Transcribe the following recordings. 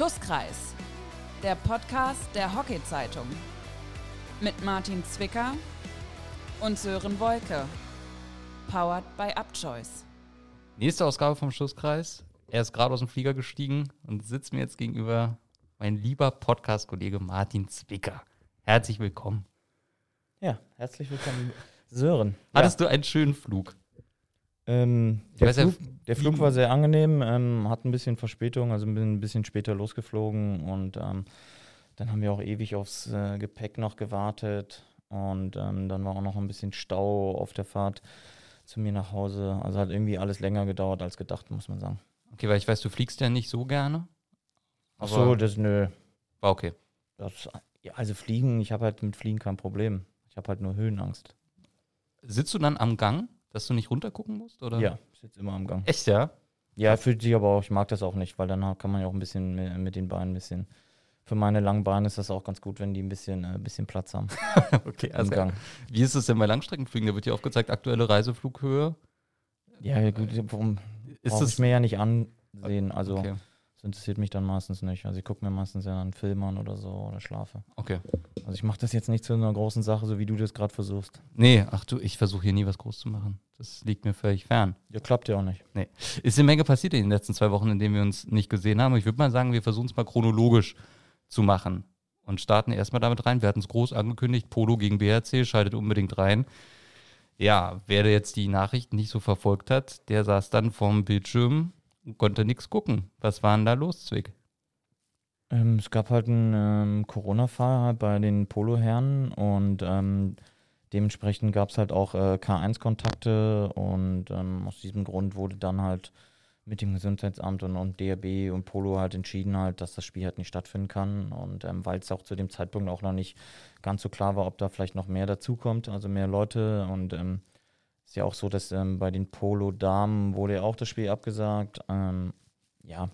Schusskreis, der Podcast der Hockey-Zeitung. Mit Martin Zwicker und Sören Wolke. Powered by Upchoice. Nächste Ausgabe vom Schusskreis. Er ist gerade aus dem Flieger gestiegen und sitzt mir jetzt gegenüber mein lieber Podcast-Kollege Martin Zwicker. Herzlich willkommen. Ja, herzlich willkommen, Sören. Hattest du einen schönen Flug? Ähm, der, Flug, der Flug war sehr angenehm, ähm, hat ein bisschen Verspätung, also bin ein bisschen später losgeflogen und ähm, dann haben wir auch ewig aufs äh, Gepäck noch gewartet und ähm, dann war auch noch ein bisschen Stau auf der Fahrt zu mir nach Hause. Also hat irgendwie alles länger gedauert als gedacht, muss man sagen. Okay, weil ich weiß, du fliegst ja nicht so gerne. Ach so, das nö. war okay. Das, ja, also Fliegen, ich habe halt mit Fliegen kein Problem. Ich habe halt nur Höhenangst. Sitzt du dann am Gang, dass du nicht runtergucken musst? Oder? Ja, ich sitze immer am Gang. Echt, ja? Ja, fühlt sich aber auch, ich mag das auch nicht, weil dann kann man ja auch ein bisschen mit, den Beinen ein bisschen. Für meine langen Beine ist das auch ganz gut, wenn die ein bisschen, äh, bisschen Platz haben okay, am Gang. Wie ist es denn bei Langstreckenflügen? Da wird ja aufgezeigt, aktuelle Reiseflughöhe. Ja, gut, warum Ist es ich mir ja nicht ansehen? Also, Okay. Das interessiert mich dann meistens nicht. Also, ich gucke mir meistens ja einen Film an oder so oder schlafe. okay. Also, ich mache das jetzt nicht zu einer großen Sache, so wie du das gerade versuchst. Nee, ach du, ich versuche hier nie was groß zu machen. Das liegt mir völlig fern. Ja, klappt ja auch nicht. Ist eine Menge passiert in den letzten zwei Wochen, in denen wir uns nicht gesehen haben. Ich würde mal sagen, wir versuchen es mal chronologisch zu machen und starten erstmal damit rein. Wir hatten es groß angekündigt, Polo gegen BRC, schaltet unbedingt rein. Ja, wer jetzt die Nachrichten nicht so verfolgt hat, der saß dann vorm Bildschirm und konnte nichts gucken. Was war denn da los, Zwick? Ähm, es gab halt einen ähm, Corona-Fall halt bei den Poloherren und ähm, dementsprechend gab es halt auch äh, K1-Kontakte und ähm, aus diesem Grund wurde dann halt mit dem Gesundheitsamt und, und DRB und Polo halt entschieden halt, dass das Spiel halt nicht stattfinden kann und ähm, weil es auch zu dem Zeitpunkt auch noch nicht ganz so klar war, ob da vielleicht noch mehr dazukommt, also mehr Leute und ähm, ist ja auch so, dass ähm, bei den Polo-Damen wurde ja auch das Spiel abgesagt. Ähm, ja,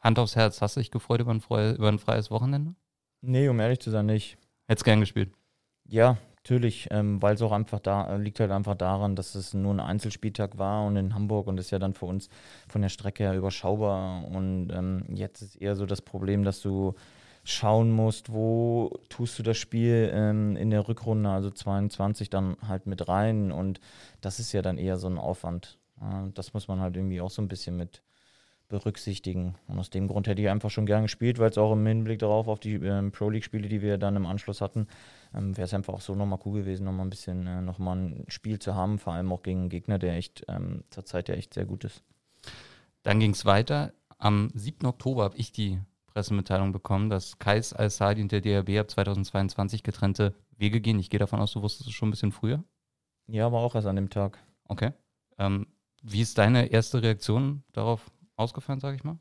Hand aufs Herz, hast du dich gefreut über ein, frei, über ein freies Wochenende? nee, um ehrlich zu sein, nicht. Hättest gern gespielt. Ja, natürlich, ähm, weil es auch einfach da äh, liegt halt einfach daran, dass es nur ein Einzelspieltag war und in Hamburg und ist ja dann für uns von der Strecke her überschaubar. Und ähm, jetzt ist eher so das Problem, dass du schauen musst, wo tust du das Spiel ähm, in der Rückrunde, also 22, dann halt mit rein. Und das ist ja dann eher so ein Aufwand. Ja, das muss man halt irgendwie auch so ein bisschen mit berücksichtigen. Und aus dem Grund hätte ich einfach schon gern gespielt, weil es auch im Hinblick darauf, auf die ähm, Pro League-Spiele, die wir dann im Anschluss hatten, ähm, wäre es einfach auch so nochmal cool gewesen, nochmal ein bisschen, äh, nochmal ein Spiel zu haben, vor allem auch gegen einen Gegner, der echt ähm, zurzeit ja echt sehr gut ist. Dann ging es weiter. Am 7. Oktober habe ich die Pressemitteilung bekommen, dass Kais Al-Sadi und der DRB ab 2022 getrennte Wege gehen. Ich gehe davon aus, du wusstest es schon ein bisschen früher. Ja, aber auch erst an dem Tag. Okay. Ähm, wie ist deine erste Reaktion darauf ausgefallen, sage ich mal?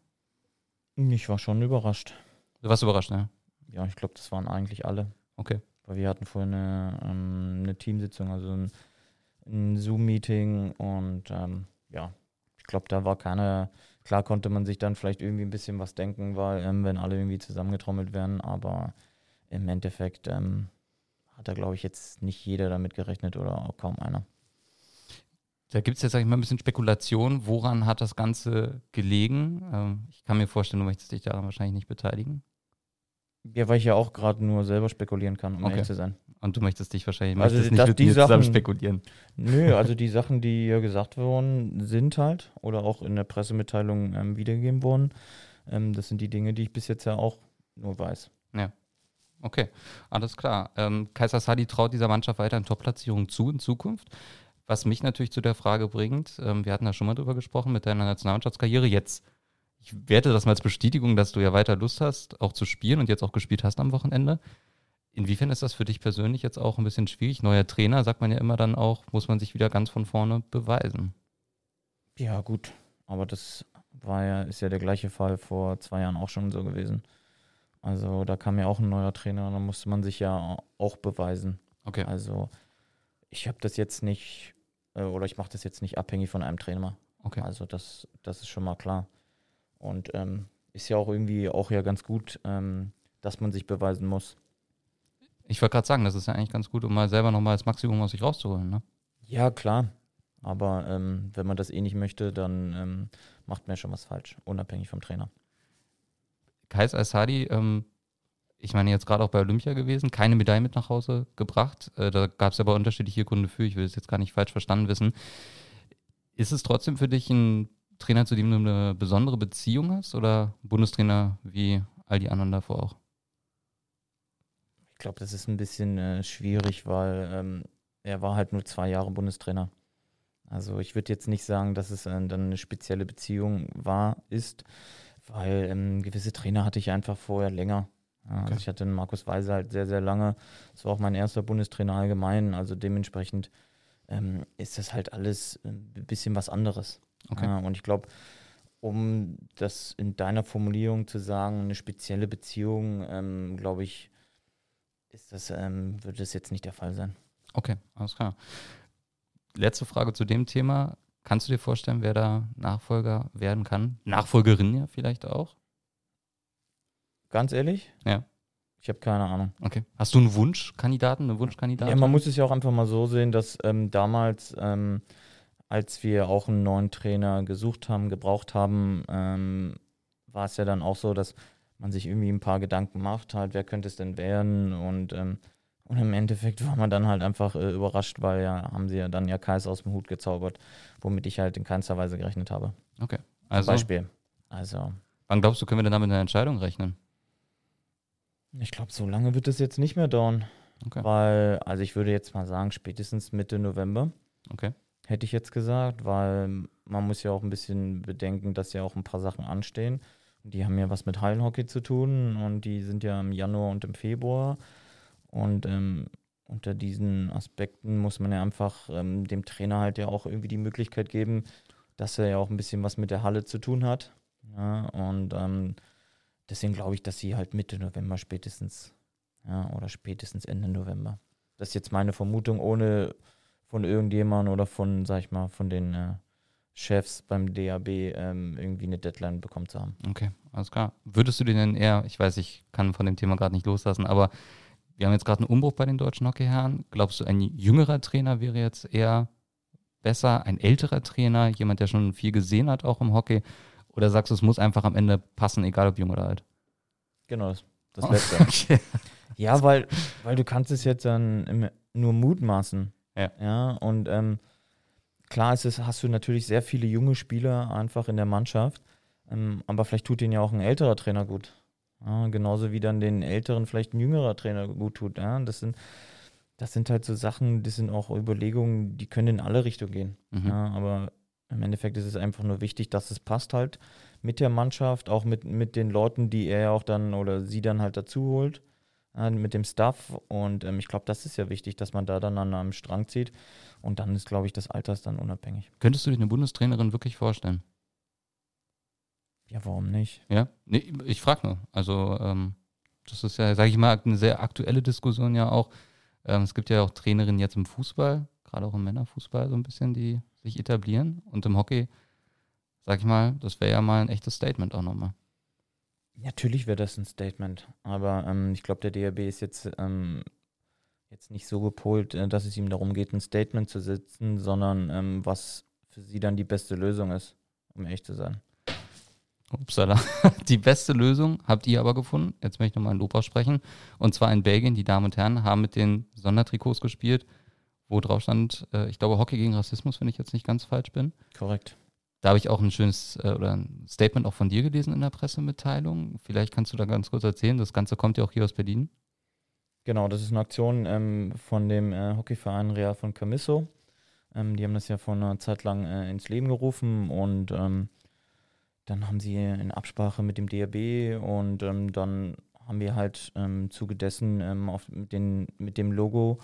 Ich war schon überrascht. Du warst überrascht, ne? Ja, ich glaube, das waren eigentlich alle. Okay. Weil wir hatten vorher eine, ähm, eine Teamsitzung, also ein, ein Zoom-Meeting und ähm, ja, ich glaube, da war keiner, klar konnte man sich dann vielleicht irgendwie ein bisschen was denken, weil ähm, wenn alle irgendwie zusammengetrommelt werden, aber im Endeffekt ähm, hat da, glaube ich, jetzt nicht jeder damit gerechnet oder auch kaum einer. Da gibt es jetzt, sag ich mal, ein bisschen Spekulation. Woran hat das Ganze gelegen? Ähm, ich kann mir vorstellen, du möchtest dich daran wahrscheinlich nicht beteiligen. Ja, weil ich ja auch gerade nur selber spekulieren kann, um Okay. ehrlich zu sein. Und du möchtest dich wahrscheinlich Also möchtest nicht mit die mir zusammen Sachen- spekulieren. Nö, also die Sachen, die ja gesagt wurden, sind halt oder auch in der Pressemitteilung ähm, wiedergegeben wurden. Ähm, das sind die Dinge, die ich bis jetzt ja auch nur weiß. Okay, alles klar. Ähm, Kaiser Sadi traut dieser Mannschaft weiter in Top-Platzierung zu in Zukunft. Was mich natürlich zu der Frage bringt, ähm, wir hatten da schon mal drüber gesprochen mit deiner Nationalmannschaftskarriere. Jetzt, ich werte das mal als Bestätigung, dass du ja weiter Lust hast, auch zu spielen und jetzt auch gespielt hast am Wochenende. Inwiefern ist das für dich persönlich jetzt auch ein bisschen schwierig? Neuer Trainer, sagt man ja immer dann auch, muss man sich wieder ganz von vorne beweisen. Ja, gut. Aber das war ja, ist ja der gleiche Fall vor zwei Jahren auch schon so gewesen. Also da kam ja auch ein neuer Trainer und da musste man sich ja auch beweisen. Okay. Also ich habe das jetzt nicht, äh, oder ich mache das jetzt nicht abhängig von einem Trainer. Okay. Also das, das ist schon mal klar. Und ähm, ist ja auch irgendwie auch ja ganz gut, ähm, dass man sich beweisen muss. Ich wollte gerade sagen, das ist ja eigentlich ganz gut, um mal selber nochmal das Maximum aus sich rauszuholen. Ne? Ja, klar. Aber ähm, wenn man das eh nicht möchte, dann ähm, macht man ja schon was falsch, unabhängig vom Trainer. Kais Al-Sadi, ähm, ich meine jetzt gerade auch bei Olympia gewesen, keine Medaille mit nach Hause gebracht. Äh, da gab es aber unterschiedliche Gründe für, ich will es jetzt gar nicht falsch verstanden wissen. Ist es trotzdem für dich ein Trainer, zu dem du eine besondere Beziehung hast oder Bundestrainer wie all die anderen davor auch? Ich glaube, das ist ein bisschen äh, schwierig, weil ähm, er war halt nur zwei Jahre Bundestrainer. Also ich würde jetzt nicht sagen, dass es äh, dann eine spezielle Beziehung war, ist, weil ähm, gewisse Trainer hatte ich einfach vorher länger. Ja, okay. Also ich hatte Markus Weise halt sehr, sehr lange. Das war auch mein erster Bundestrainer allgemein. Also dementsprechend ähm, ist das halt alles ein bisschen was anderes. Okay. Ja, und ich glaube, um das in deiner Formulierung zu sagen, eine spezielle Beziehung, ähm, glaube ich, ist das, ähm, würde das jetzt nicht der Fall sein. Okay, alles klar. Letzte Frage zu dem Thema. Kannst du dir vorstellen, wer da Nachfolger werden kann? Nachfolgerin ja vielleicht auch? Ganz ehrlich? Ja. Ich habe keine Ahnung. Okay. Hast du einen Wunschkandidaten, eine Wunschkandidatin? Ja, man muss es ja auch einfach mal so sehen, dass ähm, damals, ähm, als wir auch einen neuen Trainer gesucht haben, gebraucht haben, ähm, war es ja dann auch so, dass man sich irgendwie ein paar Gedanken macht, halt, wer könnte es denn werden und, ähm, und im Endeffekt war man dann halt einfach äh, überrascht, weil ja, haben sie ja dann ja Kais aus dem Hut gezaubert, womit ich halt in keinster Weise gerechnet habe. Okay. Also, Zum Beispiel. Also. Wann glaubst du, können wir denn damit eine Entscheidung rechnen? Ich glaube, so lange wird es jetzt nicht mehr dauern. Okay. Weil, also ich würde jetzt mal sagen, spätestens Mitte November. Okay. Hätte ich jetzt gesagt, weil man muss ja auch ein bisschen bedenken, dass ja auch ein paar Sachen anstehen. Die haben ja was mit Hallenhockey zu tun und die sind ja im Januar und im Februar. Und ähm, unter diesen Aspekten muss man ja einfach ähm, dem Trainer halt ja auch irgendwie die Möglichkeit geben, dass er ja auch ein bisschen was mit der Halle zu tun hat. Ja, und ähm, deswegen glaube ich, dass sie halt Mitte November spätestens, ja, oder spätestens Ende November. Das ist jetzt meine Vermutung, ohne von irgendjemandem oder von, sag ich mal, von den äh, Chefs beim DAB ähm, irgendwie eine Deadline bekommen zu haben. Okay, alles klar. Würdest du den denn eher, ich weiß, ich kann von dem Thema gerade nicht loslassen, aber wir haben jetzt gerade einen Umbruch bei den deutschen Hockeyherren. Glaubst du, ein jüngerer Trainer wäre jetzt eher besser, ein älterer Trainer, jemand, der schon viel gesehen hat, auch im Hockey? Oder sagst du, es muss einfach am Ende passen, egal ob jung oder alt? Genau, das, das Letzte. okay. Ja, weil, weil du kannst es jetzt dann nur mutmaßen. Ja. Ja, und ähm, klar ist es, hast du natürlich sehr viele junge Spieler einfach in der Mannschaft, ähm, aber vielleicht tut ihnen ja auch ein älterer Trainer gut. Ja, genauso wie dann den älteren vielleicht ein jüngerer Trainer gut tut. Ja, das sind, das sind halt so Sachen, das sind auch Überlegungen, die können in alle Richtungen gehen. Mhm. Ja, aber im Endeffekt ist es einfach nur wichtig, dass es passt halt mit der Mannschaft, auch mit, mit den Leuten, die er auch dann oder sie dann halt dazu holt, äh, mit dem Staff. Und ähm, ich glaube, das ist ja wichtig, dass man da dann an einem Strang zieht. Und dann ist, glaube ich, das Alter dann unabhängig. Könntest du dir eine Bundestrainerin wirklich vorstellen? Ja, warum nicht? Ja, nee, ich frage nur. Also, ähm, das ist ja, sage ich mal, eine sehr aktuelle Diskussion ja auch. Ähm, es gibt ja auch Trainerinnen jetzt im Fußball, gerade auch im Männerfußball so ein bisschen, die sich etablieren. Und im Hockey, sag ich mal, das wäre ja mal ein echtes Statement auch nochmal. Natürlich wäre das ein Statement, aber ähm, ich glaube, der DRB ist jetzt, ähm, jetzt nicht so gepolt, äh, dass es ihm darum geht, ein Statement zu setzen, sondern ähm, was für sie dann die beste Lösung ist, um ehrlich zu sein. Upsala. Die beste Lösung habt ihr aber gefunden. Jetzt möchte ich nochmal ein Lob aussprechen. Und zwar in Belgien, die Damen und Herren haben mit den Sondertrikots gespielt, wo drauf stand, äh, ich glaube, Hockey gegen Rassismus, wenn ich jetzt nicht ganz falsch bin. Korrekt. Da habe ich auch ein schönes äh, oder ein Statement auch von dir gelesen in der Pressemitteilung. Vielleicht kannst du da ganz kurz erzählen. Das Ganze kommt ja auch hier aus Berlin. Genau, das ist eine Aktion ähm, von dem äh, Hockeyverein Real von Camisso. Ähm, die haben das ja vor einer Zeit lang äh, ins Leben gerufen und ähm, dann haben sie in Absprache mit dem DRB und ähm, dann haben wir halt im ähm, Zuge dessen ähm, auf, mit, den, mit dem Logo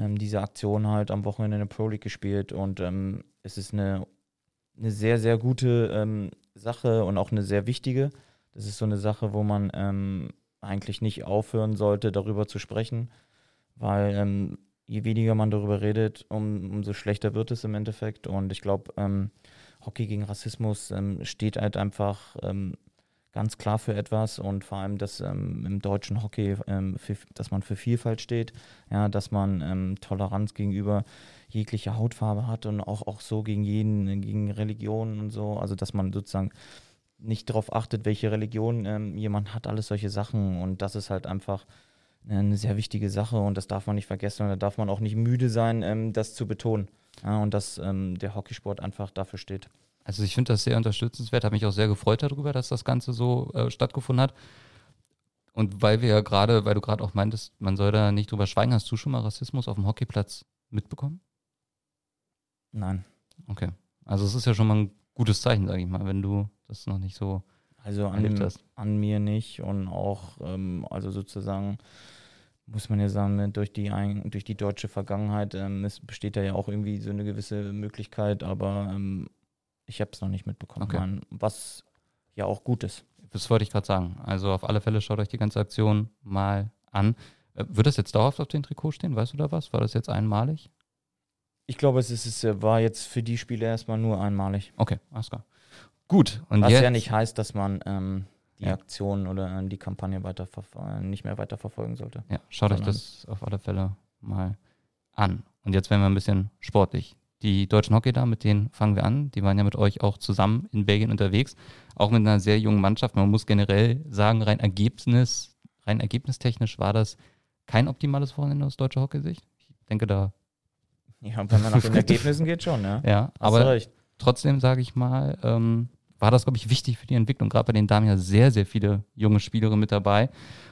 diese Aktion halt am Wochenende in der Pro League gespielt und es ist eine, eine sehr, sehr gute Sache und auch eine sehr wichtige. Das ist so eine Sache, wo man eigentlich nicht aufhören sollte, darüber zu sprechen, weil ähm, je weniger man darüber redet, um, umso schlechter wird es im Endeffekt. Und ich glaube, ähm, Hockey gegen Rassismus steht halt einfach ganz klar für etwas. Und vor allem, dass ähm, im deutschen Hockey, ähm, für, dass man für Vielfalt steht, ja, dass man ähm, Toleranz gegenüber jeglicher Hautfarbe hat und auch, auch so gegen jeden, gegen Religionen und so, also dass man sozusagen nicht darauf achtet, welche Religion ähm, jemand hat, alles solche Sachen. Und das ist halt einfach eine sehr wichtige Sache und das darf man nicht vergessen und da darf man auch nicht müde sein, ähm, das zu betonen. Ja, und dass ähm, der Hockeysport einfach dafür steht. Also ich finde das sehr unterstützenswert, habe mich auch sehr gefreut darüber, dass das Ganze so äh, stattgefunden hat. Und weil wir ja gerade, weil du gerade auch meintest, man soll da nicht drüber schweigen, hast du schon mal Rassismus auf dem Hockeyplatz mitbekommen? Nein. Okay. Also es ist ja schon mal ein gutes Zeichen, sage ich mal, wenn du das noch nicht so also an, an mir nicht und auch, ähm, also sozusagen, muss man ja sagen, ne, durch die, ein, durch die deutsche Vergangenheit ähm, es besteht da ja auch irgendwie so eine gewisse Möglichkeit, aber ähm, ich habe es noch nicht mitbekommen, okay. Was ja auch gut ist. Das wollte ich gerade sagen. Also auf alle Fälle schaut euch die ganze Aktion mal an. Äh, wird das jetzt dauerhaft auf dem Trikot stehen? Weißt du da was? War das jetzt einmalig? Ich glaube, es, ist, es war jetzt für die Spiele erstmal nur einmalig. Okay, alles klar. Gut. Und Was jetzt, ja nicht heißt, dass man ähm, die ja. Aktion oder äh, die Kampagne weiter nicht mehr weiter verfolgen sollte. Ja, schaut euch das auf alle Fälle mal an. Und jetzt werden wir ein bisschen sportlich. Die deutschen Hockey da, mit denen fangen wir an. Die waren ja mit euch auch zusammen in Belgien unterwegs, auch mit einer sehr jungen Mannschaft. Man muss generell sagen, rein Ergebnis, rein ergebnistechnisch war das kein optimales Wochenende aus deutscher Hockey-Sicht. Ich denke, da. Ja, wenn man nach den Ergebnissen geht, schon, ja. Ja, aber trotzdem sage ich mal, ähm, war das, glaube ich, wichtig für die Entwicklung. Gerade bei den Damen ja sehr, sehr viele junge Spielerinnen mit dabei.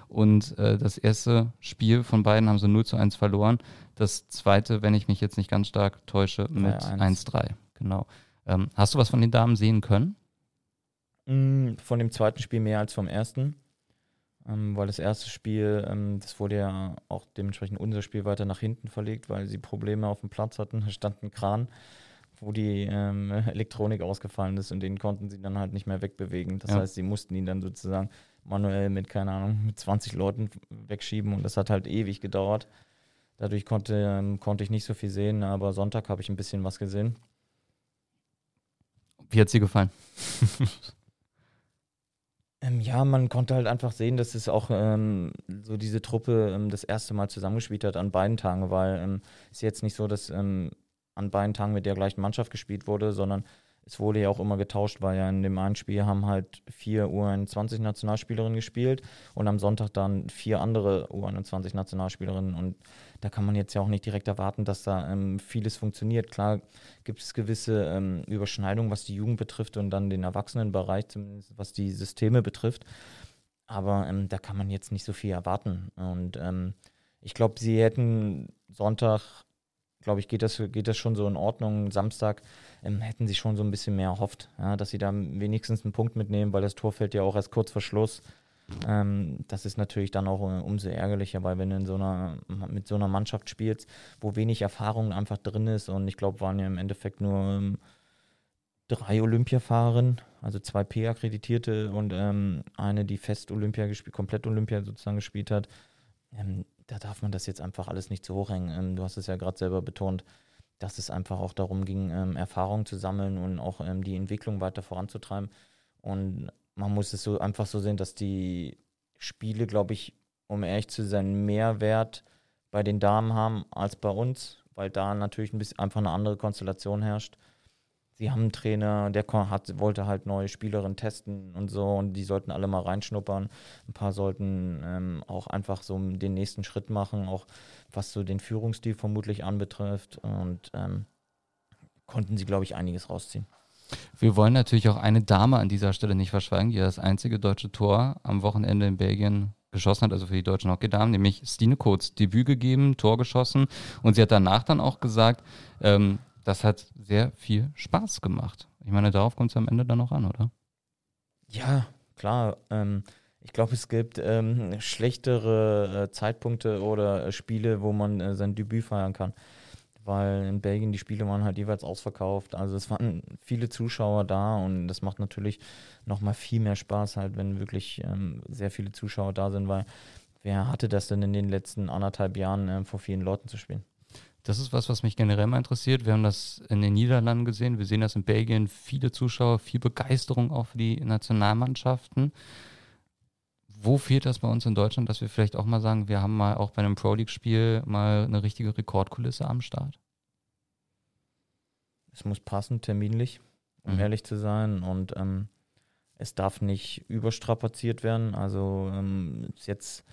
Und äh, das erste Spiel von beiden haben sie 0 zu 1 verloren. Das zweite, wenn ich mich jetzt nicht ganz stark täusche, mit 1-3. Genau. Ähm, hast du was von den Damen sehen können? Mm, von dem zweiten Spiel mehr als vom ersten. Ähm, weil das erste Spiel, ähm, das wurde ja auch dementsprechend unser Spiel weiter nach hinten verlegt, weil sie Probleme auf dem Platz hatten. Da stand ein Kran wo die ähm, Elektronik ausgefallen ist und den konnten sie dann halt nicht mehr wegbewegen. Das ja. heißt, sie mussten ihn dann sozusagen manuell mit, keine Ahnung, mit 20 Leuten wegschieben und das hat halt ewig gedauert. Dadurch konnte, ähm, konnte ich nicht so viel sehen, aber Sonntag habe ich ein bisschen was gesehen. Wie hat sie gefallen? ähm, ja, man konnte halt einfach sehen, dass es auch ähm, so diese Truppe ähm, das erste Mal zusammengespielt hat an beiden Tagen, weil ähm, es ist jetzt nicht so, dass ähm, an beiden Tagen mit der gleichen Mannschaft gespielt wurde, sondern es wurde ja auch immer getauscht, weil ja in dem einen Spiel haben halt vier U21-Nationalspielerinnen gespielt und am Sonntag dann vier andere U21-Nationalspielerinnen. Und da kann man jetzt ja auch nicht direkt erwarten, dass da ähm, vieles funktioniert. Klar gibt es gewisse ähm, Überschneidungen, was die Jugend betrifft und dann den Erwachsenenbereich, zumindest was die Systeme betrifft. Aber ähm, da kann man jetzt nicht so viel erwarten. Und ähm, ich glaube, sie hätten Sonntag glaube ich, geht das, geht das schon so in Ordnung. Samstag ähm, hätten sie schon so ein bisschen mehr erhofft, ja, dass sie da wenigstens einen Punkt mitnehmen, weil das Tor fällt ja auch erst kurz vor Schluss. Ähm, das ist natürlich dann auch umso ärgerlicher, weil wenn du so einer, mit so einer Mannschaft spielst, wo wenig Erfahrung einfach drin ist und ich glaube, waren ja im Endeffekt nur ähm, drei Olympiafahrerinnen, also zwei P-Akkreditierte und ähm, eine, die fest Olympia gespielt, komplett Olympia sozusagen gespielt hat. Da darf man das jetzt einfach alles nicht zu hoch hängen. Ähm, du hast es ja gerade selber betont, dass es einfach auch darum ging, ähm, Erfahrung zu sammeln und auch ähm, die Entwicklung weiter voranzutreiben. Und man muss es so einfach so sehen, dass die Spiele, glaube ich, um ehrlich zu sein, mehr Wert bei den Damen haben als bei uns, weil da natürlich ein bisschen einfach eine andere Konstellation herrscht sie haben einen Trainer, der hat, wollte halt neue Spielerinnen testen und so und die sollten alle mal reinschnuppern. Ein paar sollten ähm, auch einfach so den nächsten Schritt machen, auch was so den Führungsstil vermutlich anbetrifft und ähm, konnten sie, glaube ich, einiges rausziehen. Wir wollen natürlich auch eine Dame an dieser Stelle nicht verschweigen, die das einzige deutsche Tor am Wochenende in Belgien geschossen hat, also für die deutschen Hockeydamen, nämlich Stine Kurz Debüt gegeben, Tor geschossen und sie hat danach dann auch gesagt, ähm, das hat sehr viel Spaß gemacht. Ich meine, darauf kommt es am Ende dann noch an, oder? Ja, klar. Ähm, ich glaube, es gibt ähm, schlechtere äh, Zeitpunkte oder äh, Spiele, wo man äh, sein Debüt feiern kann. Weil in Belgien die Spiele waren halt jeweils ausverkauft. Also es waren viele Zuschauer da und das macht natürlich nochmal viel mehr Spaß, halt, wenn wirklich ähm, sehr viele Zuschauer da sind, weil wer hatte das denn in den letzten anderthalb Jahren äh, vor vielen Leuten zu spielen? Das ist was, was mich generell mal interessiert. Wir haben das in den Niederlanden gesehen, wir sehen das in Belgien, viele Zuschauer, viel Begeisterung auch für die Nationalmannschaften. Wo fehlt das bei uns in Deutschland, dass wir vielleicht auch mal sagen, wir haben mal auch bei einem Pro League-Spiel mal eine richtige Rekordkulisse am Start? Es muss passen, terminlich, um mhm. ehrlich zu sein. Und ähm, es darf nicht überstrapaziert werden. Also ähm, jetzt,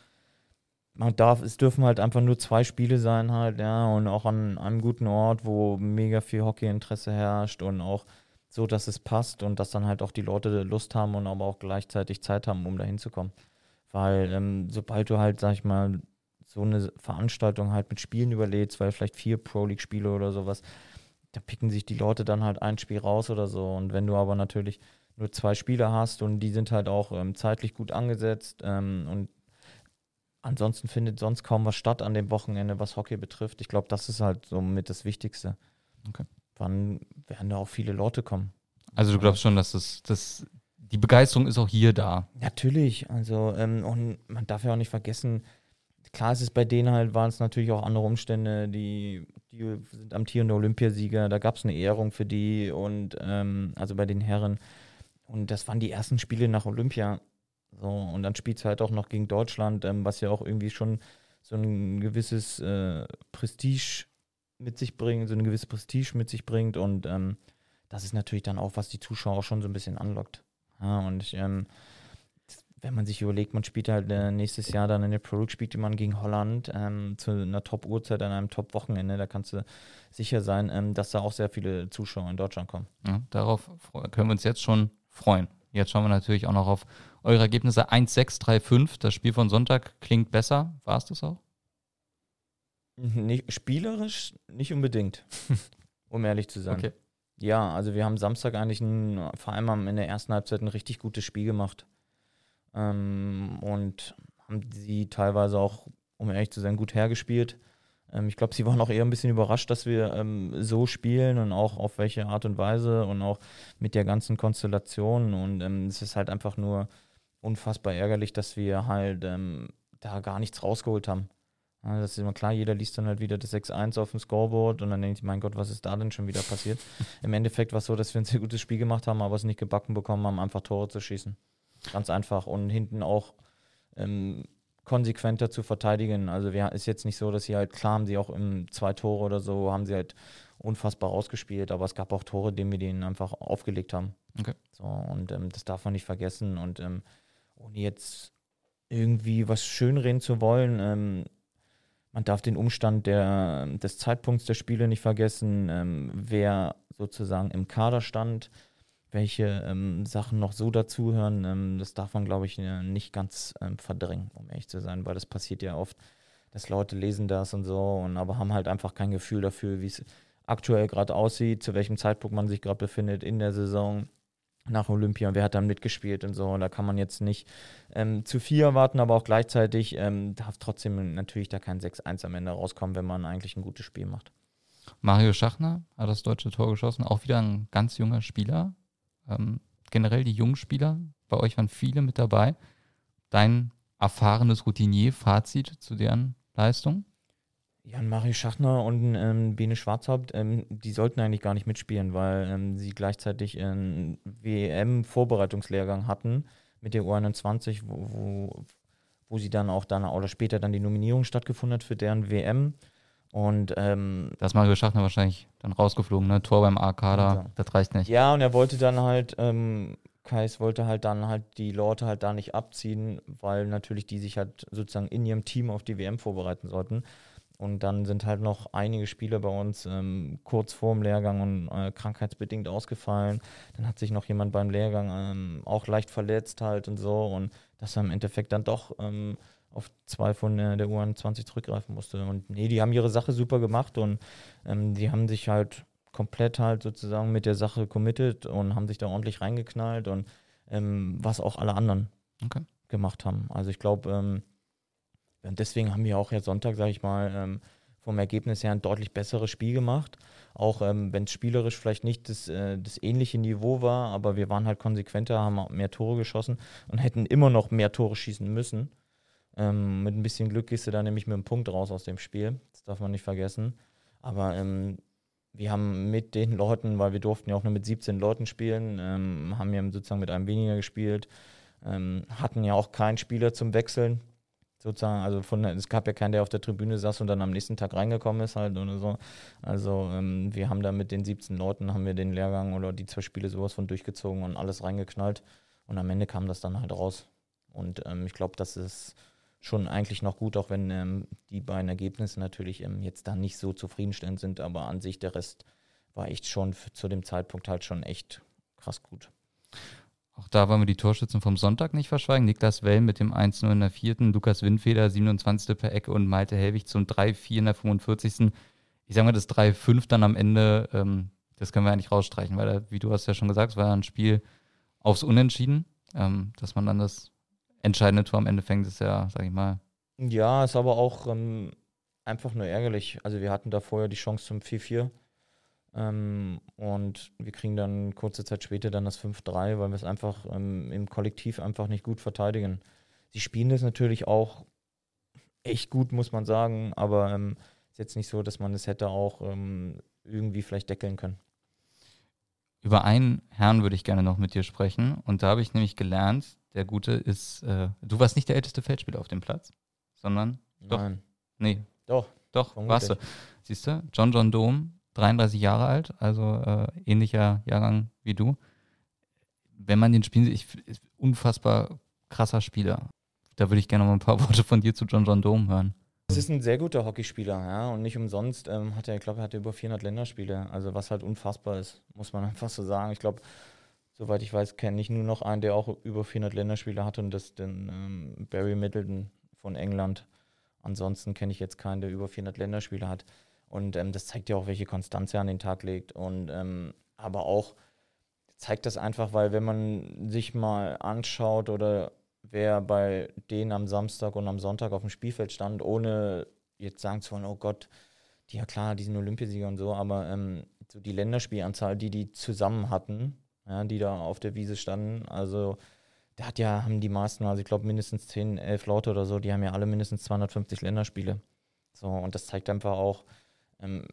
man darf, es dürfen halt einfach nur zwei Spiele sein halt, ja, und auch an einem guten Ort, wo mega viel Hockeyinteresse herrscht und auch so, dass es passt und dass dann halt auch die Leute Lust haben und aber auch gleichzeitig Zeit haben, um da hinzukommen. Weil ähm, sobald du halt, sag ich mal, so eine Veranstaltung halt mit Spielen überlädst, weil vielleicht vier Pro League-Spiele oder sowas, da picken sich die Leute dann halt ein Spiel raus oder so. Und wenn du aber natürlich nur zwei Spiele hast und die sind halt auch ähm, zeitlich gut angesetzt ähm, und ansonsten findet sonst kaum was statt an dem Wochenende, was Hockey betrifft. Ich glaube, das ist halt somit das Wichtigste. Okay. Wann werden da auch viele Leute kommen? Also du glaubst schon, dass das, das die Begeisterung ist auch hier da. Natürlich, also ähm, und man darf ja auch nicht vergessen, klar ist es bei denen halt, waren es natürlich auch andere Umstände, die, die sind amtierende Olympiasieger, da gab es eine Ehrung für die und ähm, also bei den Herren. Und das waren die ersten Spiele nach Olympia. So, und dann spielt es halt auch noch gegen Deutschland, ähm, was ja auch irgendwie schon so ein gewisses äh, Prestige mit sich bringt, so eine gewisse Prestige mit sich bringt. Und ähm, das ist natürlich dann auch, was die Zuschauer schon so ein bisschen anlockt. Ja, und ich, ähm, wenn man sich überlegt, man spielt halt äh, nächstes Jahr dann in der Pro League, spielt man gegen Holland ähm, zu einer Top-Uhrzeit an einem Top-Wochenende. Da kannst du sicher sein, ähm, dass da auch sehr viele Zuschauer in Deutschland kommen. Ja, darauf können wir uns jetzt schon freuen. Jetzt schauen wir natürlich auch noch auf eure Ergebnisse 1-6-3-5. Das Spiel von Sonntag klingt besser. War es das auch? Nicht, spielerisch nicht unbedingt, um ehrlich zu sein. Okay. Ja, also wir haben Samstag eigentlich ein, vor allem in der ersten Halbzeit ein richtig gutes Spiel gemacht ähm, und haben sie teilweise auch, um ehrlich zu sein, gut hergespielt. Ähm, ich glaube, sie waren auch eher ein bisschen überrascht, dass wir ähm, so spielen und auch auf welche Art und Weise und auch mit der ganzen Konstellation. Und ähm, es ist halt einfach nur unfassbar ärgerlich, dass wir halt ähm, da gar nichts rausgeholt haben. Ja, das ist immer klar, jeder liest dann halt wieder das 6-1 auf dem Scoreboard und dann denkt mein Gott, was ist da denn schon wieder passiert? Im Endeffekt war es so, dass wir ein sehr gutes Spiel gemacht haben, aber es nicht gebacken bekommen haben, einfach Tore zu schießen. Ganz einfach. Und hinten auch ähm, konsequenter zu verteidigen. Also es ist jetzt nicht so, dass sie halt, klar haben sie auch im zwei Tore oder so, haben sie halt unfassbar rausgespielt, aber es gab auch Tore, die wir denen einfach aufgelegt haben. Okay. So, und ähm, das darf man nicht vergessen. Und ähm, ohne jetzt irgendwie was schönreden zu wollen, ähm, man darf den Umstand der, des Zeitpunkts der Spiele nicht vergessen, ähm, wer sozusagen im Kader stand welche ähm, Sachen noch so dazuhören, ähm, das darf man, glaube ich, nicht ganz ähm, verdrängen, um ehrlich zu sein, weil das passiert ja oft, dass Leute lesen das und so, und aber haben halt einfach kein Gefühl dafür, wie es aktuell gerade aussieht, zu welchem Zeitpunkt man sich gerade befindet in der Saison nach Olympia, wer hat dann mitgespielt und so. Und da kann man jetzt nicht ähm, zu viel erwarten, aber auch gleichzeitig ähm, darf trotzdem natürlich da kein 6-1 am Ende rauskommen, wenn man eigentlich ein gutes Spiel macht. Mario Schachner hat das deutsche Tor geschossen, auch wieder ein ganz junger Spieler. Ähm, generell die jungen Spieler, bei euch waren viele mit dabei. Dein erfahrenes Routinier-Fazit zu deren Leistung? Jan Mario Schachner und ähm, Bene Schwarzhaupt, ähm, die sollten eigentlich gar nicht mitspielen, weil ähm, sie gleichzeitig einen WM-Vorbereitungslehrgang hatten mit der U21, wo, wo, wo, sie dann auch dann oder später dann die Nominierung stattgefunden hat für deren WM. Und ähm, da ist Mario Schachner wahrscheinlich dann rausgeflogen, ne? Tor beim A-Kader, ja. das reicht nicht. Ja, und er wollte dann halt, ähm, Kais wollte halt dann halt die Leute halt da nicht abziehen, weil natürlich die sich halt sozusagen in ihrem Team auf die WM vorbereiten sollten. Und dann sind halt noch einige Spieler bei uns ähm, kurz vor dem Lehrgang und äh, krankheitsbedingt ausgefallen. Dann hat sich noch jemand beim Lehrgang ähm, auch leicht verletzt halt und so. Und das war im Endeffekt dann doch ähm, auf zwei von der, der U21 zurückgreifen musste. Und nee, die haben ihre Sache super gemacht und ähm, die haben sich halt komplett halt sozusagen mit der Sache committed und haben sich da ordentlich reingeknallt und ähm, was auch alle anderen okay. gemacht haben. Also ich glaube, ähm, deswegen haben wir auch jetzt Sonntag, sage ich mal, ähm, vom Ergebnis her ein deutlich besseres Spiel gemacht. Auch ähm, wenn es spielerisch vielleicht nicht das, äh, das ähnliche Niveau war, aber wir waren halt konsequenter, haben mehr Tore geschossen und hätten immer noch mehr Tore schießen müssen. Ähm, mit ein bisschen Glück gehst du da nämlich mit einem Punkt raus aus dem Spiel. Das darf man nicht vergessen. Aber ähm, wir haben mit den Leuten, weil wir durften ja auch nur mit 17 Leuten spielen, ähm, haben ja sozusagen mit einem weniger gespielt, ähm, hatten ja auch keinen Spieler zum Wechseln. Sozusagen, also von, es gab ja keinen, der auf der Tribüne saß und dann am nächsten Tag reingekommen ist halt oder so. Also ähm, wir haben da mit den 17 Leuten, haben wir den Lehrgang oder die zwei Spiele sowas von durchgezogen und alles reingeknallt. Und am Ende kam das dann halt raus. Und ähm, ich glaube, das ist schon eigentlich noch gut, auch wenn ähm, die beiden Ergebnisse natürlich ähm, jetzt da nicht so zufriedenstellend sind, aber an sich der Rest war echt schon zu dem Zeitpunkt halt schon echt krass gut. Auch da wollen wir die Torschützen vom Sonntag nicht verschweigen. Niklas Well mit dem 1-0 in der vierten, Lukas Windfeder 27. per Ecke und Malte Helwig zum 3-4 in der 45. Ich sage mal, das 3-5 dann am Ende, ähm, das können wir eigentlich rausstreichen, weil, wie du hast ja schon gesagt, es war ein Spiel aufs Unentschieden. Ähm, dass man dann das entscheidende Tor am Ende fängt, ist ja, sag ich mal. Ja, ist aber auch ähm, einfach nur ärgerlich. Also wir hatten da vorher die Chance zum 4-4 ähm, und wir kriegen dann kurze Zeit später dann das 5-3, weil wir es einfach ähm, im Kollektiv einfach nicht gut verteidigen. Sie spielen das natürlich auch echt gut, muss man sagen, aber ähm, ist jetzt nicht so, dass man es hätte auch ähm, irgendwie vielleicht deckeln können. Über einen Herrn würde ich gerne noch mit dir sprechen. Und da habe ich nämlich gelernt, der Gute ist, äh, du warst nicht der älteste Feldspieler auf dem Platz, sondern. Nein. Doch, nee. Doch. Doch, warst du. Siehst du, John John Dome 33 Jahre alt, also äh, ähnlicher Jahrgang wie du. Wenn man den spielen sieht, ich, unfassbar krasser Spieler. Da würde ich gerne noch mal ein paar Worte von dir zu John John Dome hören. Es ist ein sehr guter Hockeyspieler, ja, und nicht umsonst ähm, hat er, ich glaube, er hatte über 400 Länderspiele, also was halt unfassbar ist, muss man einfach so sagen. Ich glaube, soweit ich weiß, kenne ich nur noch einen, der auch über 400 Länderspiele hatte und das ist den ähm, Barry Middleton von England. Ansonsten kenne ich jetzt keinen, der über 400 Länderspiele hat. Und ähm, das zeigt ja auch, welche Konstanz er an den Tag legt. Und ähm, aber auch zeigt das einfach, weil wenn man sich mal anschaut oder wer bei denen am Samstag und am Sonntag auf dem Spielfeld stand, ohne jetzt sagen zu wollen, oh Gott, die ja klar, die sind Olympiasieger und so, aber ähm, so die Länderspielanzahl, die die zusammen hatten, ja, die da auf der Wiese standen, also da hat ja, haben die meisten, also ich glaube mindestens 10, 11 Leute oder so, die haben ja alle mindestens 250 Länderspiele. So, und das zeigt einfach auch, ähm,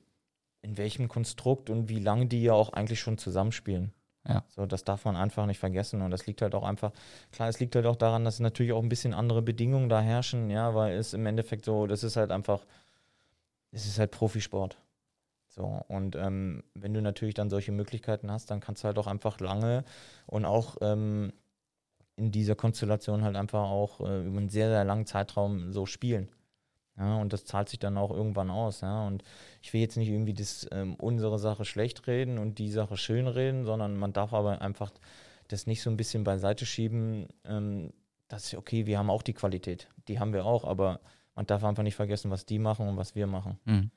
in welchem Konstrukt und wie lange die ja auch eigentlich schon zusammenspielen. Ja. So, das darf man einfach nicht vergessen. Und das liegt halt auch einfach, klar, es liegt halt auch daran, dass natürlich auch ein bisschen andere Bedingungen da herrschen, ja, weil es im Endeffekt so, das ist halt einfach, es ist halt Profisport. So, und ähm, wenn du natürlich dann solche Möglichkeiten hast, dann kannst du halt auch einfach lange und auch ähm, in dieser Konstellation halt einfach auch äh, über einen sehr, sehr langen Zeitraum so spielen. Ja, und das zahlt sich dann auch irgendwann aus. Ja. Und ich will jetzt nicht irgendwie das, ähm, unsere Sache schlecht reden und die Sache schön reden, sondern man darf aber einfach das nicht so ein bisschen beiseite schieben, ähm, dass, okay, wir haben auch die Qualität. Die haben wir auch, aber man darf einfach nicht vergessen, was die machen und was wir machen. Mhm.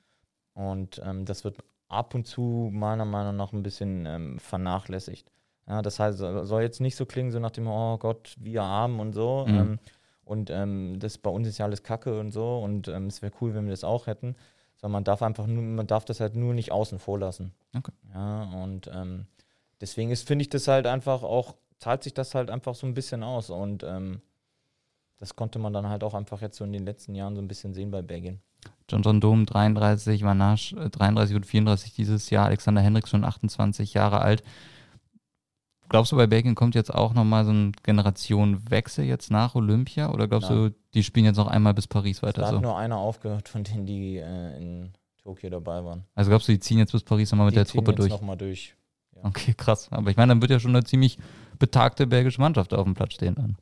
Und ähm, das wird ab und zu meiner Meinung nach ein bisschen ähm, vernachlässigt. Ja, das heißt, soll jetzt nicht so klingen, so nach dem, oh Gott, wir armen und so. Mhm. Ähm, und ähm, das bei uns ist ja alles Kacke und so und ähm, es wäre cool, wenn wir das auch hätten. Sondern man darf einfach nur, man darf das halt nur nicht außen vor lassen. Okay. Ja, und ähm, deswegen ist, finde ich das halt einfach auch, zahlt sich das halt einfach so ein bisschen aus. Und ähm, das konnte man dann halt auch einfach jetzt so in den letzten Jahren so ein bisschen sehen bei Belgien. John John Dom 33, Vanasch 33 und 34 dieses Jahr, Alexander Hendricks schon 28 Jahre alt. Glaubst du, bei Belgien kommt jetzt auch nochmal so ein Generationenwechsel jetzt nach Olympia? Oder glaubst Nein. du, die spielen jetzt noch einmal bis Paris Da weiter hat so? nur einer aufgehört, von denen die äh, in Tokio dabei waren. Also glaubst du, die ziehen jetzt bis Paris nochmal mit die der Truppe jetzt durch? nochmal durch. Ja. Okay, krass. Aber ich meine, dann wird ja schon eine ziemlich betagte belgische Mannschaft auf dem Platz stehen dann.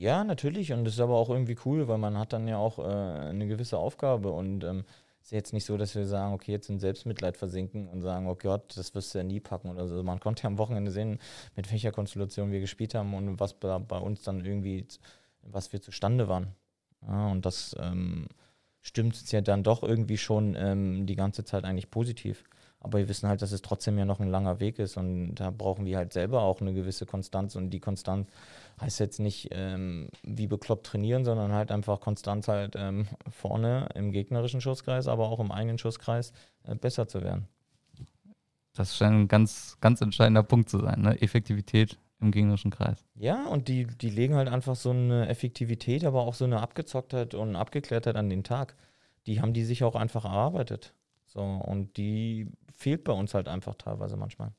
Ja, natürlich. Und das ist aber auch irgendwie cool, weil man hat dann ja auch äh, eine gewisse Aufgabe. Und ähm, ist jetzt nicht so, dass wir sagen, okay, jetzt in Selbstmitleid versinken und sagen, oh Gott, das wirst du ja nie packen oder so. Man konnte ja am Wochenende sehen, mit welcher Konstellation wir gespielt haben und was bei, bei uns dann irgendwie, was wir zustande waren. Ja, und das ähm, stimmt uns ja dann doch irgendwie schon ähm, die ganze Zeit eigentlich positiv. Aber wir wissen halt, dass es trotzdem ja noch ein langer Weg ist und da brauchen wir halt selber auch eine gewisse Konstanz und die Konstanz heißt jetzt nicht ähm, wie bekloppt trainieren, sondern halt einfach konstant halt ähm, vorne im gegnerischen Schusskreis, aber auch im eigenen Schusskreis äh, besser zu werden. Das scheint ein ganz, ganz entscheidender Punkt zu sein, ne? Effektivität im gegnerischen Kreis. Ja, und die, die legen halt einfach so eine Effektivität, aber auch so eine Abgezocktheit und Abgeklärtheit an den Tag. Die haben die sich auch einfach erarbeitet. So, und die fehlt bei uns halt einfach teilweise manchmal.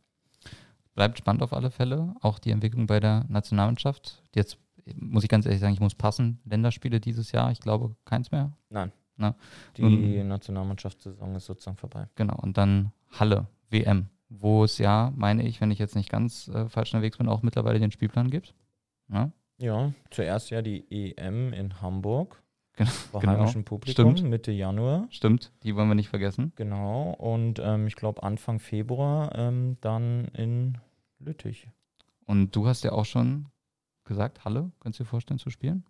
Bleibt spannend auf alle Fälle. Auch die Entwicklung bei der Nationalmannschaft. Jetzt muss ich ganz ehrlich sagen, ich muss passen. Länderspiele dieses Jahr, ich glaube keins mehr. Nein. Na, die nun- Nationalmannschaftssaison ist sozusagen vorbei. Genau. Und dann Halle, WM, wo es ja, meine ich, wenn ich jetzt nicht ganz äh, falsch unterwegs bin, auch mittlerweile den Spielplan gibt. Ne? Ja, zuerst ja die EM in Hamburg. Genau, Bei genau. heimischem Publikum, Stimmt. Mitte Januar. Stimmt, die wollen wir nicht vergessen. Genau. Und ähm, ich glaube Anfang Februar ähm, dann in Lüttich. Und du hast ja auch schon gesagt, Halle, könntest du dir vorstellen zu spielen?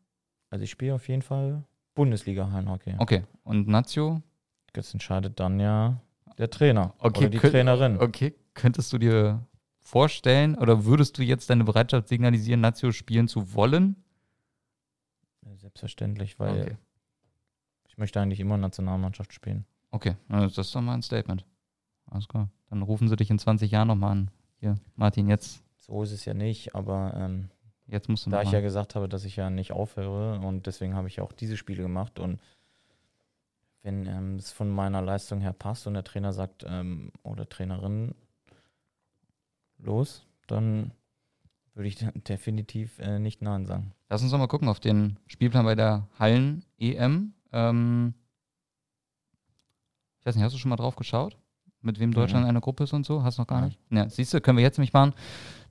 Also ich spiele auf jeden Fall Bundesliga-Hallenhockey. Okay. Und Nazio? Das entscheidet dann ja der Trainer Okay, oder die könnt- Trainerin. Okay, könntest du dir vorstellen oder würdest du jetzt deine Bereitschaft signalisieren, Nazio spielen zu wollen? Selbstverständlich, weil Okay. ich möchte eigentlich immer Nationalmannschaft spielen. Okay, na, das ist doch mal ein Statement. Alles klar. Dann rufen sie dich in 20 Jahren nochmal an. Hier, Martin, jetzt, So ist es ja nicht, aber ähm, jetzt musst du da ich ja gesagt habe, dass ich ja nicht aufhöre und deswegen habe ich ja auch diese Spiele gemacht und wenn ähm, es von meiner Leistung her passt und der Trainer sagt ähm, oder Trainerin los, dann würde ich de- definitiv äh, nicht Nein sagen. Lass uns doch mal gucken auf den Spielplan bei der Hallen-EM. Ähm, ich weiß nicht, hast du schon mal drauf geschaut? Mit wem Deutschland in einer Gruppe ist und so? Hast du noch gar nicht? Ja, siehst du, können wir jetzt nämlich machen.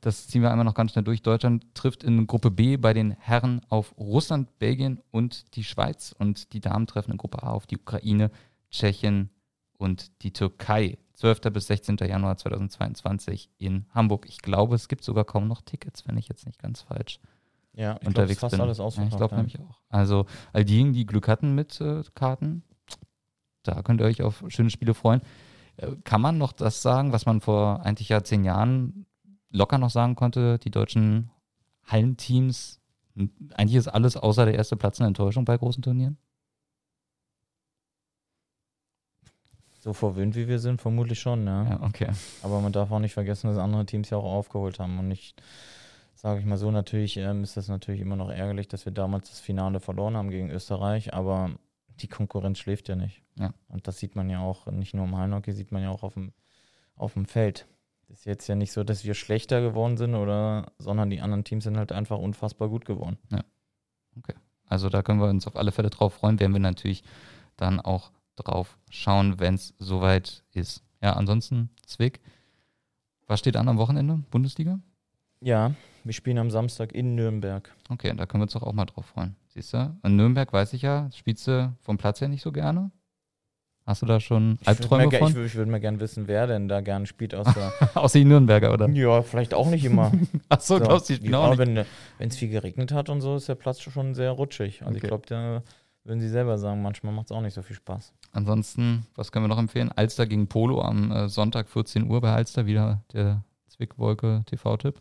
Das ziehen wir einmal noch ganz schnell durch. Deutschland trifft in Gruppe B bei den Herren auf Russland, Belgien und die Schweiz. Und die Damen treffen in Gruppe A auf die Ukraine, Tschechien und die Türkei. 12. bis 16. Januar 2022 in Hamburg. Ich glaube, es gibt sogar kaum noch Tickets, wenn ich jetzt nicht ganz falsch Ja, ich unterwegs fast bin. alles ja, ich ausverkauft. glaube ja. nämlich auch. Also all diejenigen, die Glück hatten mit äh, Karten, da könnt ihr euch auf schöne Spiele freuen. Äh, kann man noch das sagen, was man vor eigentlich ja zehn Jahren locker noch sagen konnte, die deutschen Hallenteams, eigentlich ist alles außer der erste Platz eine Enttäuschung bei großen Turnieren? So verwöhnt wie wir sind, vermutlich schon, ja. Ja, okay. Aber man darf auch nicht vergessen, dass andere Teams ja auch aufgeholt haben. Und ich sage ich mal so, natürlich ähm, ist das natürlich immer noch ärgerlich, dass wir damals das Finale verloren haben gegen Österreich, aber die Konkurrenz schläft ja nicht. Ja. Und das sieht man ja auch, nicht nur im Hallenhockey, sieht man ja auch auf dem, auf dem Feld. Das ist jetzt ja nicht so, dass wir schlechter geworden sind, oder, sondern die anderen Teams sind halt einfach unfassbar gut geworden. Also da können wir uns auf alle Fälle drauf freuen, werden wir natürlich dann auch drauf schauen, wenn es soweit ist. Ja, ansonsten, Zwick, was steht an am Wochenende? Bundesliga? Ja, wir spielen am Samstag in Nürnberg. Okay, da können wir uns doch auch mal drauf freuen. Siehst du? In Nürnberg weiß ich ja, spielst du vom Platz her nicht so gerne. Hast du da schon Ich Albträume ge- von? ich, ich würde mal gerne wissen, wer denn da gerne spielt aus der. Außer die Nürnberger, oder? ja, vielleicht auch nicht immer. Achso, So, glaubst du, ich auch nicht. wenn es viel geregnet hat und so, ist der Platz schon sehr rutschig. Also Okay. ich glaube, würden sie selber sagen, manchmal macht es auch nicht so viel Spaß. Ansonsten, was können wir noch empfehlen? Alster gegen Polo am äh, Sonntag 14 Uhr bei Alster, wieder der Zwickwolke TV-Tipp.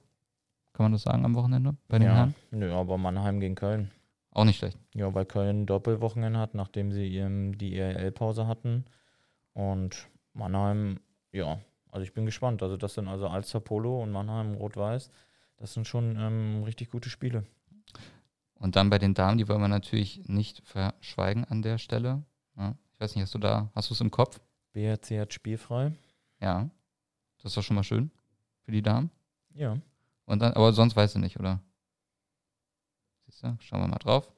Kann man das sagen am Wochenende bei den ja, Herren? nö, aber Mannheim gegen Köln. Auch nicht schlecht. Ja, weil Köln Doppelwochenende hat, nachdem sie ähm, die ERL-Pause hatten. Und Mannheim, ja, also ich bin gespannt. Also das sind also Alster Polo und Mannheim Rot-Weiß. Das sind schon ähm, richtig gute Spiele. Und dann bei den Damen, die wollen wir natürlich nicht verschweigen an der Stelle. Ja, ich weiß nicht, hast du da, hast du es im Kopf? BRC hat spielfrei. Ja. Das ist doch schon mal schön für die Damen. Ja. Und dann, aber sonst weißt du nicht, oder? Siehst du? Schauen wir mal drauf.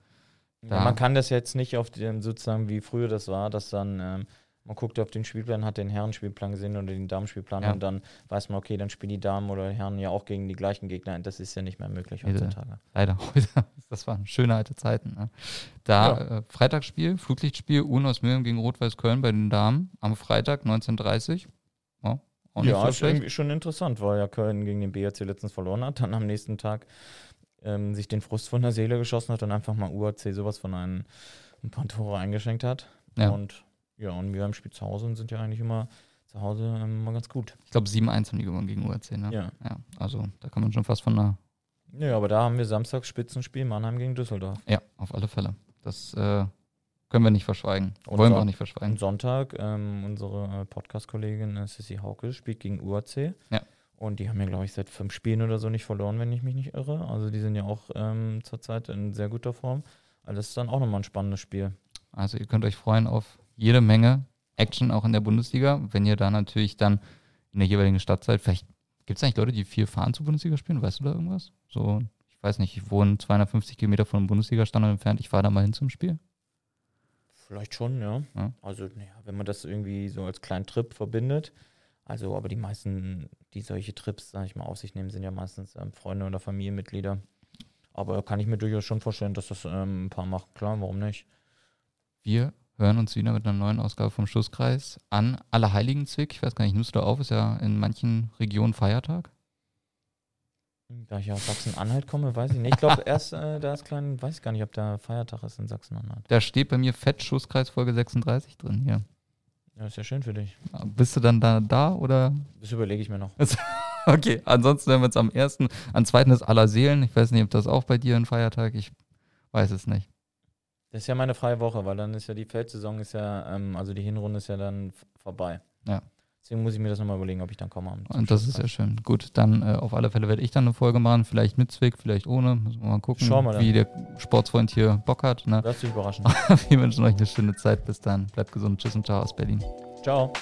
Ja, man kann das jetzt nicht auf den, sozusagen wie früher das war, dass dann ähm, man guckt auf den Spielplan, hat den Herrenspielplan gesehen oder den Damenspielplan Ja. und dann weiß man, okay, dann spielen die Damen oder Herren ja auch gegen die gleichen Gegner. Das ist ja nicht mehr möglich heutzutage. Leider heute. Das waren schöne alte Zeiten. Ne? Da Ja. äh, Freitagsspiel, Flutlichtspiel, Uno aus Mülheim gegen Rot-Weiß Köln bei den Damen am Freitag 19.30 Ja, auch nicht Ja, so ist irgendwie schon interessant, weil ja Köln gegen den BRC letztens verloren hat, dann am nächsten Tag ähm, sich den Frust von der Seele geschossen hat und einfach mal UAC sowas von einem ein paar Tore eingeschenkt hat. Ja. Und ja, und wir im Spiel zu Hause und sind ja eigentlich immer zu Hause ähm, mal ganz gut. Ich glaube 7-1 haben die gewonnen gegen UAC. Ne? Ja. ja. Also da kann man schon fast von einer Ja, aber da haben wir Samstags Spitzenspiel Mannheim gegen Düsseldorf. Ja, auf alle Fälle. Das äh, können wir nicht verschweigen. Und Wollen wir auch nicht verschweigen. Am Sonntag, ähm, unsere äh, Podcast-Kollegin äh, Sissy Hauke spielt gegen UAC. Ja. Und die haben ja, glaube ich, seit fünf Spielen oder so nicht verloren, wenn ich mich nicht irre. Also die sind ja auch ähm, zurzeit in sehr guter Form. Also das ist dann auch nochmal ein spannendes Spiel. Also ihr könnt euch freuen auf jede Menge Action auch in der Bundesliga. Wenn ihr da natürlich dann in der jeweiligen Stadt seid, vielleicht gibt es eigentlich Leute, die viel fahren zu Bundesliga spielen. Weißt du da irgendwas? So, ich weiß nicht, ich wohne 250 Kilometer von einem Bundesliga-Standort entfernt. Ich fahre da mal hin zum Spiel. Vielleicht schon, ja. Ja. Also, naja, wenn man das irgendwie so als kleinen Trip verbindet. Also, aber die meisten, die solche Trips, sag ich mal, auf sich nehmen, sind ja meistens ähm, Freunde oder Familienmitglieder. Aber kann ich mir durchaus schon vorstellen, dass das ähm, ein paar macht. Klar, warum nicht? Wir hören uns wieder mit einer neuen Ausgabe vom Schusskreis an Allerheiligen-Zwick. Ich weiß gar nicht, nimmst du da auf? Ist ja in manchen Regionen Feiertag. Da ich aus Sachsen-Anhalt komme, weiß ich nicht. Ich glaube, erst äh, da ist klein, weiß ich gar nicht, ob da Feiertag ist in Sachsen-Anhalt. Da steht bei mir Fett Schusskreis Folge 36 drin hier. Ja, ist ja schön für dich. Bist du dann da, da oder? Das überlege ich mir noch. okay, ansonsten hören wir uns am ersten. Am zweiten ist Allerseelen. Ich weiß nicht, ob das auch bei dir ein Feiertag. Ich weiß es nicht. Das ist ja meine freie Woche, weil dann ist ja die Feldsaison ist ja, ähm, also die Hinrunde ist ja dann vorbei. Ja. Deswegen muss ich mir das nochmal überlegen, ob ich dann komme. Und das ist ja schön. Gut, dann äh, auf alle Fälle werde ich dann eine Folge machen, vielleicht mit Zwick, vielleicht ohne. Müssen wir mal gucken, mal wie der Sportsfreund hier Bock hat. Ne? Lass dich überraschen. wir wünschen euch eine schöne Zeit. Bis dann. Bleibt gesund. Tschüss und ciao aus Berlin. Ciao.